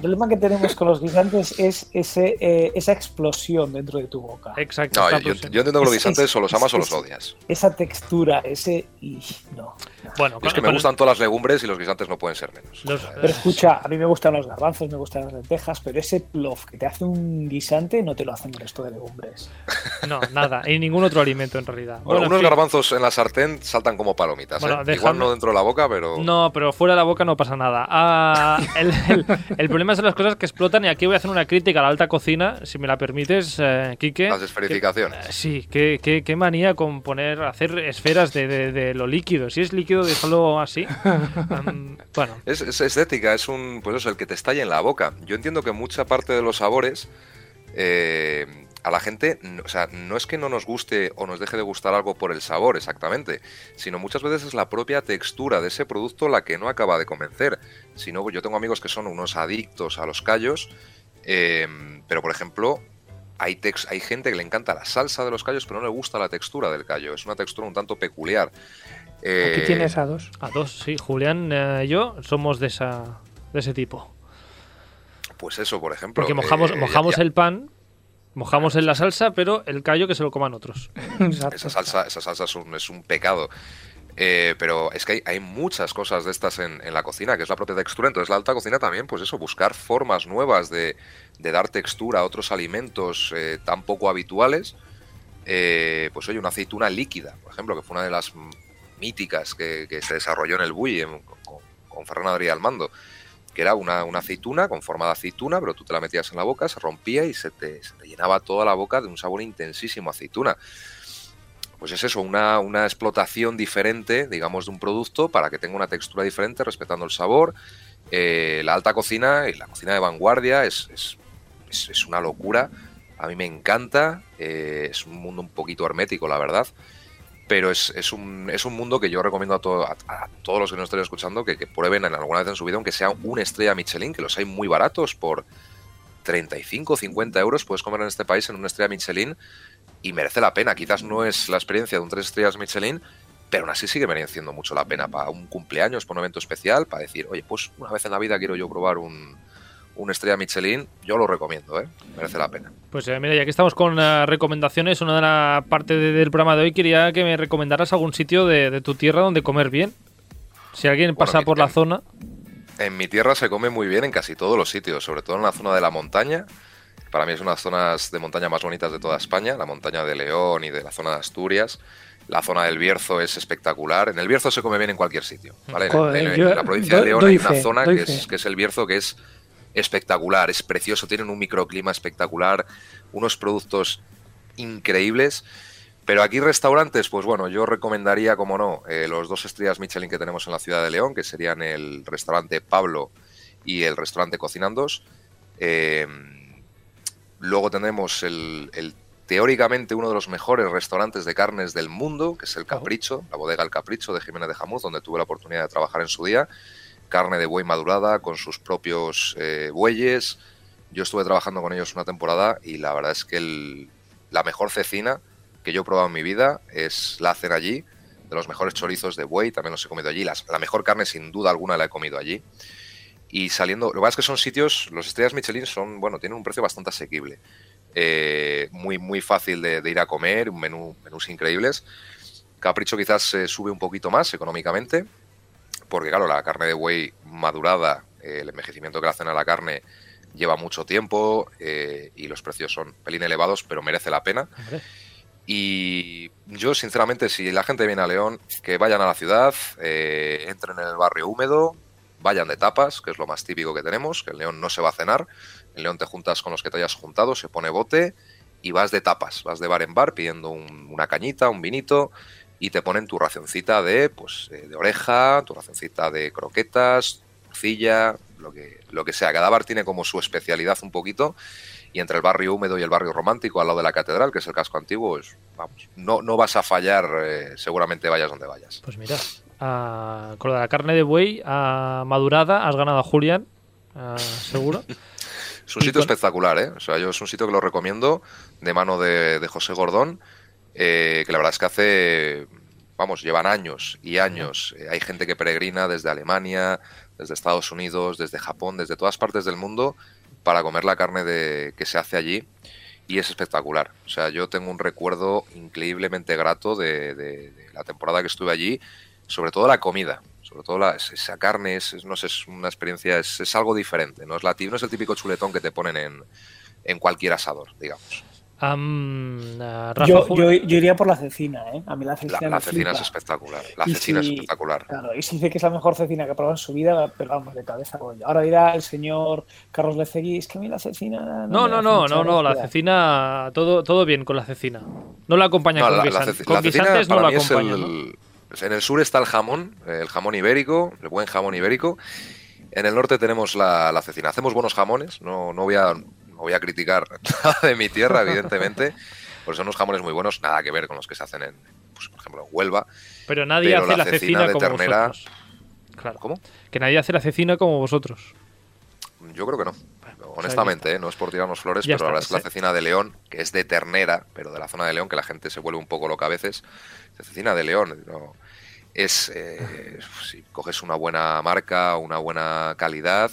problema que tenemos con los guisantes es ese, eh, esa explosión dentro de tu boca. Exacto. No, yo, entiendo que los guisantes o los amas o los odias. Esa textura, ese. no. Bueno, es que me gustan todas las legumbres y los guisantes no pueden ser menos. pero escucha, a mí me gustan los garbanzos, me gustan las lentejas, pero ese plof que te hace un guisante no te lo hacen el resto de legumbres. No, nada, y ningún otro alimento en realidad. Bueno, unos garbanzos en la sartén saltan como palomitas. ¿eh? Igual no dentro de la boca, pero. No, pero fuera de la boca no pasa nada. Ah, el, problema son las cosas que explotan, y aquí voy a hacer una crítica a la alta cocina, si me la permites, eh, Quique. Las esferificaciones. Eh, sí, qué, qué, manía con poner, hacer esferas de, de lo líquido. Si es líquido, déjalo así. bueno. Es, estética, es un, pues eso, el que te estalle en la boca. Yo entiendo que mucha parte de los sabores, eh, a la gente, o sea, no es que no nos guste o nos deje de gustar algo por el sabor exactamente, sino muchas veces es la propia textura de ese producto la que no acaba de convencer. Si no, yo tengo amigos que son unos adictos a los callos, eh, pero por ejemplo, hay, hay gente que le encanta la salsa de los callos, pero no le gusta la textura del callo. Es una textura un tanto peculiar. Aquí eh, tienes a dos. A dos, sí. Julián eh, y yo somos de, esa, de ese tipo. Pues eso, por ejemplo. Porque mojamos, eh, mojamos el pan, mojamos en la salsa, pero el callo que se lo coman otros. esa salsa, esa salsa es un, es un pecado. pero es que hay, muchas cosas de estas en, la cocina, que es la propia textura. Entonces, la alta cocina también, pues eso, buscar formas nuevas de, dar textura a otros alimentos tan poco habituales. pues oye, una aceituna líquida, por ejemplo, que fue una de las míticas que, se desarrolló en el Bui con, con Ferran al mando, que era una, aceituna con forma de aceituna, pero tú te la metías en la boca, se rompía y se te, llenaba toda la boca de un sabor intensísimo aceituna. Pues es eso, una, una, explotación diferente, digamos, de un producto para que tenga una textura diferente, respetando el sabor. Eh, la alta cocina y la cocina de vanguardia es, es, es una locura a mí me encanta, eh, es un mundo un poquito hermético, la verdad, pero es, es, un, es un mundo que yo recomiendo a, todo- a- todos los que nos estén escuchando que, que prueben en alguna vez en su vida, aunque sea una estrella Michelin, que los hay muy baratos por 35 50 euros, puedes comer en este país en una estrella Michelin y merece la pena. Quizás no es la experiencia de un tres estrellas Michelin, pero aún así sigue mereciendo mucho la pena para un cumpleaños, para un evento especial, para decir, oye, pues una vez en la vida quiero yo probar un, una estrella Michelin, yo lo recomiendo, ¿eh? merece la pena. Pues eh, mira, ya que estamos con eh, recomendaciones, una de las partes de- del programa de hoy quería que me recomendaras algún sitio de, de tu tierra donde comer bien. Si alguien pasa por la zona, En mi tierra se come muy bien en casi todos los sitios, sobre todo en la zona de la montaña. Para mí es una de las zonas de montaña más bonitas de toda España, la montaña de León y de la zona de Asturias. La zona del Bierzo es espectacular. En el Bierzo se come bien en cualquier sitio. ¿vale? En- Joder, en, en yo la provincia de León hay una fe, zona que es, que es el Bierzo que es espectacular, es precioso, tienen un microclima espectacular, unos productos increíbles. Pero aquí restaurantes, pues bueno, yo recomendaría, como no, eh, los dos estrellas Michelin que tenemos en la ciudad de León, que serían el restaurante Pablo y el restaurante Cocinandos. Eh, luego tenemos el, el teóricamente uno de los mejores restaurantes de carnes del mundo, que es el Capricho, la bodega El Capricho de Jiménez de Jamuz, donde tuve la oportunidad de trabajar en su día. Carne de buey madurada con sus propios eh, bueyes. Yo estuve trabajando con ellos una temporada y la verdad es que la mejor cecina que yo he probado en mi vida es la hacen allí, de los mejores chorizos de buey, también los he comido allí. La mejor carne, sin duda alguna, la he comido allí. Y saliendo, lo que pasa es que son sitios, los estrellas Michelin son, bueno, tienen un precio bastante asequible. Eh, muy, muy fácil de, ir a comer, menú, menús increíbles. Capricho quizás se sube un poquito más económicamente, porque claro, la carne de buey madurada, eh, el envejecimiento que le hacen a la carne lleva mucho tiempo eh, y los precios son pelín elevados, pero merece la pena. hombre, Y yo, sinceramente, si la gente viene a León, que vayan a la ciudad, eh, entren en el barrio húmedo, vayan de tapas, que es lo más típico que tenemos, que en León no se va a cenar. En León te juntas con los que te hayas juntado, se pone bote y vas de tapas, vas de bar en bar pidiendo un- una cañita, un vinito y te ponen tu racioncita de, pues, eh, de oreja, tu racioncita de croquetas, morcilla, lo que, lo que sea. Cada bar tiene como su especialidad un poquito y entre el barrio húmedo y el barrio romántico al lado de la catedral, que es el casco antiguo, es, vamos, no, no vas a fallar, eh, seguramente vayas donde vayas. pues mira, ah, con lo de la carne de buey ah, madurada has ganado a Julián, ah, seguro. Es un Y sitio con- espectacular, ¿eh? O sea, yo es un sitio que lo recomiendo de mano de, de José Gordón, eh, que la verdad es que hace, vamos, llevan años y años. Eh, hay gente que peregrina desde Alemania, desde Estados Unidos, desde Japón, desde todas partes del mundo para comer la carne de, que se hace allí y es espectacular. O sea, yo tengo un recuerdo increíblemente grato de, de- de la temporada que estuve allí, sobre todo la comida. Sobre todo la- esa carne es, es- no sé, es una experiencia, es, es algo diferente. No es, la, no es el típico chuletón que te ponen en, en cualquier asador, digamos. Rafa, Yo, yo, yo iría por la cecina, ¿eh? A mí la cecina la cecina es espectacular. La Y cecina es espectacular. Claro, y si dice que es la mejor cecina que ha probado en su vida, pero vamos, de cabeza voy. Ahora dirá el señor Carlos Lecegui, es que a mí la cecina... No, no, no, mucha no, no, la gracia". cecina, todo, todo bien con la cecina. No la acompaña No, con, la, la guisan- ceci- con la cecina guisantes, no la acompaña, ¿no? el- En el sur está el jamón, el jamón ibérico, el buen jamón ibérico. En el norte tenemos la, la cecina. Hacemos buenos jamones, no, no, voy a, no voy a criticar nada de mi tierra, evidentemente, porque son unos jamones muy buenos, nada que ver con los que se hacen en, pues, por ejemplo, en Huelva. Pero nadie pero hace la cecina cecina de como ternera- vosotros. Claro. ¿Cómo? Que nadie hace la cecina como vosotros. Yo creo que no. Honestamente, ¿eh? no es por tirarnos flores, Ya pero la verdad es está, que la cecina de León, que es de ternera, pero de la zona de León, que la gente se vuelve un poco loca a veces, la cecina de León, no, es, eh, si coges una buena marca, una buena calidad,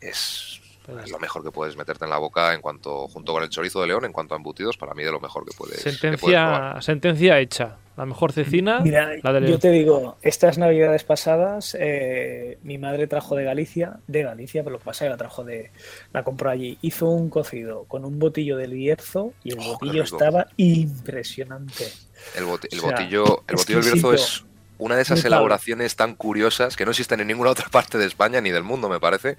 es, Pues es lo mejor que puedes meterte en la boca en cuanto, junto con el chorizo de León, en cuanto a embutidos, para mí de lo mejor que puedes, que puedes probar. Sentencia, sentencia hecha. La mejor cecina, Mira, la de León. yo te digo, estas navidades pasadas, eh, mi madre trajo de Galicia, de Galicia, pero lo que pasa es que la trajo de, la compró allí, hizo un cocido con un botillo del Bierzo y el Oh, botillo estaba impresionante. El, boti- el O sea, botillo, el botillo del Bierzo es una de esas elaboraciones tan curiosas que no existen en ninguna otra parte de España ni del mundo, me parece.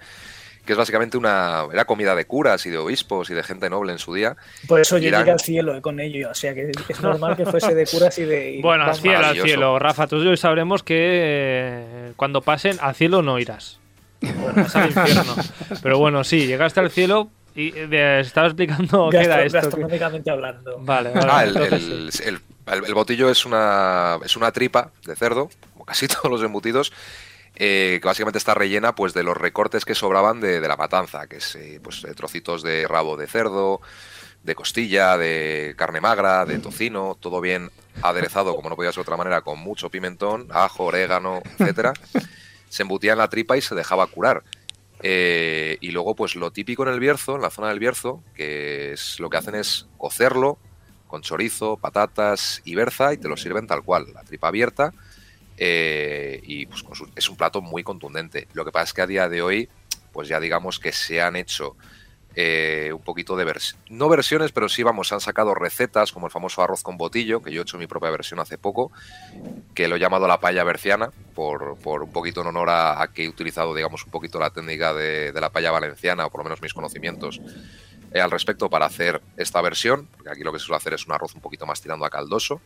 Que es básicamente una. Era comida de curas y de obispos y de gente noble en su día. Por eso yo llegué al cielo eh, con ello, o sea que es normal que fuese de curas y de... y- Bueno, al cielo, al cielo. Rafa, tú y yo sabremos que eh, cuando pasen al cielo no irás. Vas al infierno. Pero bueno, sí, llegaste al cielo Y de, estaba explicando qué era Gastro- esto. Gastronómicamente hablando. Vale, vale. Ah, el, entonces sí. el- el- el botillo es una, es una tripa de cerdo, como casi todos los embutidos, eh, que básicamente está rellena pues de los recortes que sobraban de, de la matanza, que es eh, pues, eh, trocitos de rabo de cerdo, de costilla, de carne magra, de tocino, todo bien aderezado, como no podía ser de otra manera, con mucho pimentón, ajo, orégano, etcétera. Se embutía en la tripa y se dejaba curar. Y luego, pues lo típico en el Bierzo, en la zona del Bierzo, que es lo que hacen es cocerlo con chorizo, patatas y berza y te lo sirven tal cual, la tripa abierta. Eh, y pues es un plato muy contundente. Lo que pasa es que a día de hoy, pues ya digamos que se han hecho eh, un poquito de versiones, no versiones, pero sí, vamos, han sacado recetas como el famoso arroz con botillo, que yo he hecho mi propia versión hace poco, que lo he llamado la paella berciana, por, por un poquito en honor a, a que he utilizado, digamos, un poquito la técnica de, de la paella valenciana, o por lo menos mis conocimientos eh, al respecto para hacer esta versión, porque aquí lo que se suele hacer es un arroz un poquito más tirando a caldoso,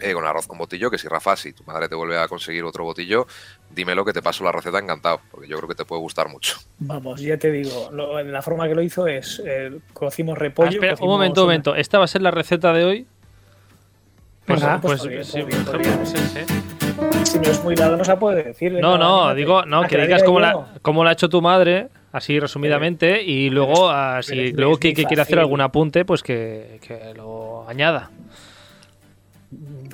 eh, con arroz con botillo, que si Rafa, si tu madre te vuelve a conseguir otro botillo, dímelo que te paso la receta encantado, porque yo creo que te puede gustar mucho. Vamos, ya te digo, lo- la forma que lo hizo es eh, cocimos Ah, repollo. espera, un momento, un momento. ¿Esta va a ser la receta de hoy? Pues, pues, pues, sí, pues, bien, bien. sí, sí. Si no es muy largo, no se puede decir. No, no, digo, no, Ah, que digas diga cómo la, cómo la ha hecho tu madre, así resumidamente, y luego, ah, si luego que, que quiere hacer algún apunte, pues que, que lo añada.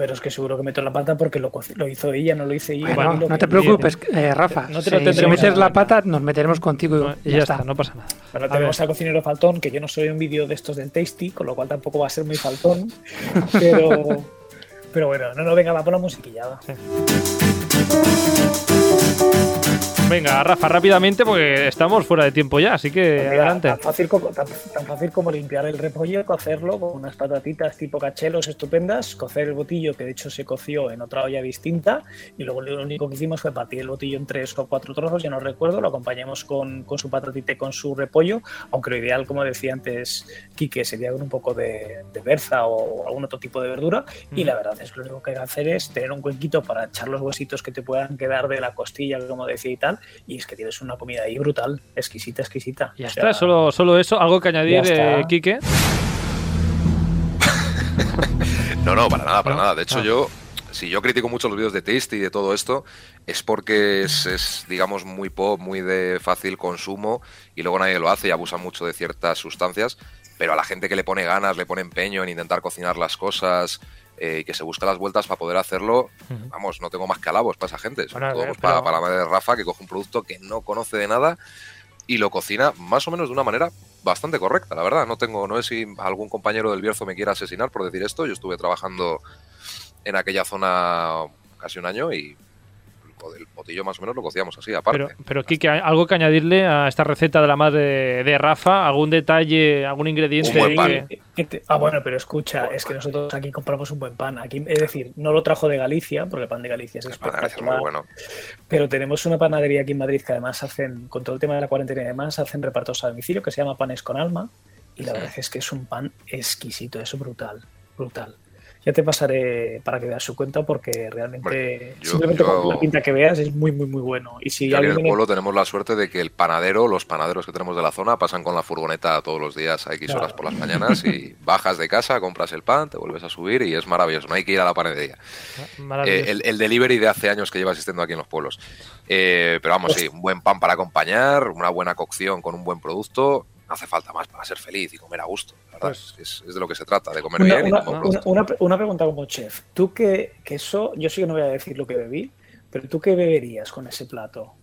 Pero es que seguro que meto la pata porque lo, hizo ella, no lo hice yo. Bueno, no te preocupes, eh, Rafa. No te lo si- si metes la pata, nos meteremos contigo y Y ya, está. no pasa nada. Bueno, A tenemos al cocinero faltón, que yo no soy un vídeo de estos del Tasty, con lo cual tampoco va a ser muy faltón. Pero, pero bueno, no, no, venga, va por la musiquilla. va. Venga, Rafa, rápidamente, porque estamos fuera de tiempo ya, así que Mira, adelante. Tan fácil, como, tan, tan fácil como limpiar el repollo, cocerlo con unas patatitas tipo cachelos estupendas, cocer el botillo, que de hecho se coció en otra olla distinta, y luego lo único que hicimos fue partir el botillo en tres o cuatro trozos, ya no recuerdo, lo acompañamos con, con su patatita y con su repollo, aunque lo ideal, como decía antes Quique, sería con un poco de, de berza o algún otro tipo de verdura, y Mm. la verdad es que lo único que hay que hacer es tener un cuenquito para echar los huesitos que te puedan quedar de la costilla, como decía y tal, y es que tienes una comida ahí brutal, exquisita, exquisita. Ya O está, solo, solo eso. ¿Algo que añadir, eh, Quique? No, no, para nada, para ¿No? nada. De hecho, Ah. yo, si yo critico mucho los vídeos de Tasty y de todo esto, es porque es, es, digamos, muy pop, muy de fácil consumo y luego nadie lo hace y abusa mucho de ciertas sustancias. Pero a la gente que le pone ganas, le pone empeño en intentar cocinar las cosas eh, y que se busca las vueltas para poder hacerlo, vamos, no tengo más que alabos para esa gente. Bueno, todo eh, pero- para, para la madre de Rafa, que coge un producto que no conoce de nada y lo cocina más o menos de una manera bastante correcta, la verdad. No tengo, no sé si algún compañero del Bierzo me quiera asesinar por decir esto. Yo estuve trabajando en aquella zona casi un año y el botillo más o menos lo cocíamos así, aparte. Pero, pero ¿hay ¿algo que añadirle a esta receta de la madre de, Rafa? ¿Algún detalle, algún ingrediente? Un buen pan. que- Que te- Ah, bueno, pero escucha, es que nosotros aquí compramos un buen pan. Aquí, es decir, no lo trajo de Galicia, porque el pan de Galicia es El pan de Galicia es muy espectacular. bueno. Pero tenemos una panadería aquí en Madrid que además hacen, con todo el tema de la cuarentena y demás, hacen repartos a domicilio que se llama Panes con Alma. Y la Sí. verdad es que es un pan exquisito, es brutal, brutal. Ya te pasaré para que veas su cuenta porque realmente, yo- simplemente yo- con la pinta que veas, es muy, muy, muy bueno. Y si aquí en alguien el viene- pueblo tenemos la suerte de que el panadero, los panaderos que tenemos de la zona, pasan con la furgoneta todos los días a X Claro. horas por las mañanas y bajas de casa, compras el pan, te vuelves a subir y es maravilloso. No hay que ir a la panadería. Maravilloso. Eh, el, el delivery de hace años que lleva asistiendo aquí en los pueblos. Eh, pero vamos, sí, un buen pan para acompañar, una buena cocción con un buen producto. No hace falta más para ser feliz y comer a gusto. Verdad. Pues- es, es de lo que se trata, de comer Una, bien una- una- pregunta como chef. Tú que, que eso, yo sí que no voy a decir lo que bebí, pero tú qué beberías con ese plato?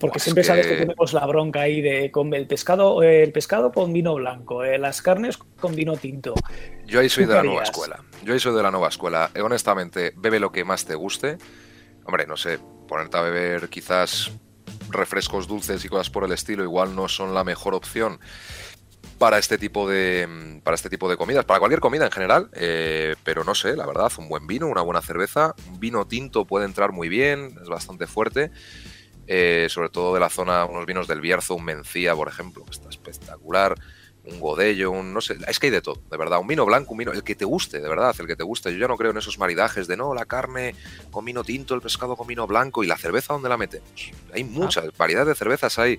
Porque Pues siempre sabes que- tenemos la bronca ahí de con el pescado, el pescado con vino blanco, eh, las carnes con vino tinto. Yo ahí soy ¿Tú de la nueva escuela. Yo ahí soy de la nueva escuela. Eh, honestamente, bebe lo que más te guste. Hombre, no sé, ponerte a beber quizás refrescos dulces y cosas por el estilo igual no son la mejor opción para este tipo de para este tipo de comidas, para cualquier comida en general, eh, pero no sé, la verdad, un buen vino, una buena cerveza, un vino tinto puede entrar muy bien, es bastante fuerte, eh, sobre todo de la zona, unos vinos del Bierzo, un Mencía, por ejemplo, que está espectacular, un Godello, un no sé, es que hay de todo, de verdad, un vino blanco, un vino, el que te guste, de verdad, el que te guste. Yo ya no creo en esos maridajes de no, la carne con vino tinto, el pescado con vino blanco y la cerveza, ¿dónde la metemos? Hay muchas variedades de cervezas, hay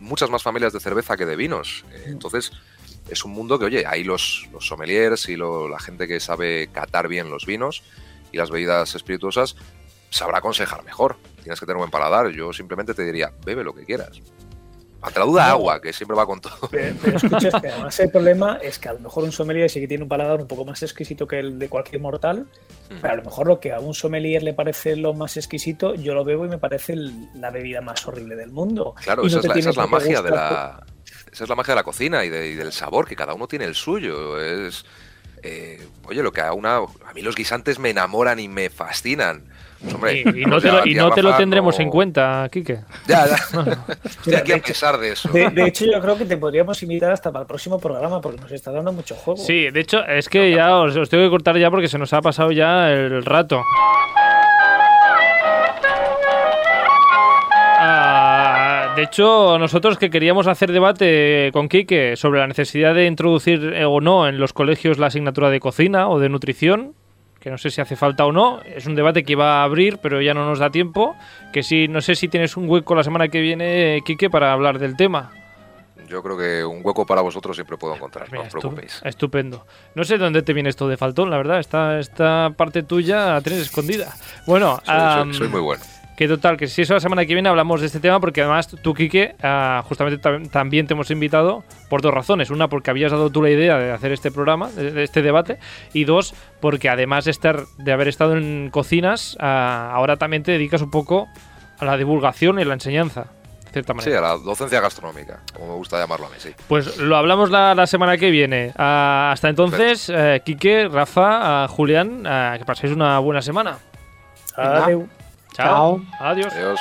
muchas más familias de cerveza que de vinos. Eh, entonces, es un mundo que, oye, hay los, los sommeliers y lo- la gente que sabe catar bien los vinos y las bebidas espirituosas sabrá aconsejar mejor. Tienes que tener buen paladar. Yo simplemente te diría, bebe lo que quieras. Ante la duda, agua, que siempre va con todo. Pero, pero escucha, es que además el problema es que a lo mejor un sommelier sí que tiene un paladar un poco más exquisito que el de cualquier mortal, pero a lo mejor lo que a un sommelier le parece lo más exquisito, yo lo bebo y me parece el- la bebida más horrible del mundo. Claro, esa, no es te la, esa es la magia de la. Esa es la magia de la cocina y, de- y del sabor, que cada uno tiene el suyo. Es. eh, oye, lo que a una. A mí los guisantes me enamoran y me fascinan. Hombre, Y, y no te lo, la y tía no te lo Rafa tendremos en cuenta, Quique. Ya, ya. Estoy aquí de a hecho- pesar de eso. De, de hecho, yo creo que te podríamos invitar hasta para el próximo programa porque nos está dando mucho juego. Sí, de hecho, es que ya os, os tengo que cortar ya porque se nos ha pasado ya el rato. Ah, de hecho, nosotros que queríamos hacer debate con Quique sobre la necesidad de introducir eh, o no en los colegios la asignatura de cocina o de nutrición, que no sé si hace falta o no, es un debate que iba a abrir, pero ya no nos da tiempo, que sí, no sé si tienes un hueco la semana que viene, Quique, para hablar del tema. Yo creo que un hueco para vosotros siempre puedo encontrar, no os preocupéis. Estupendo. No sé dónde te viene esto de faltón, la verdad. Esta, esta parte tuya la tienes escondida. Bueno, Soy, soy- am, soy muy bueno. Que total, que si eso la semana que viene hablamos de este tema, porque además tú, Quique, ah, justamente tam- también te hemos invitado por dos razones. Una, porque habías dado tú la idea de hacer este programa, de, de este debate. Y dos, porque además de, estar, de haber estado en cocinas, ah, ahora también te dedicas un poco a la divulgación y la enseñanza, de cierta Sí, manera. a la docencia gastronómica, como me gusta llamarlo a mí, sí. Pues lo hablamos la, la semana que viene. Ah, hasta entonces, eh, Quique, Rafa, Julián, que paséis una buena semana. Adeu. Chao. Adiós. Adiós.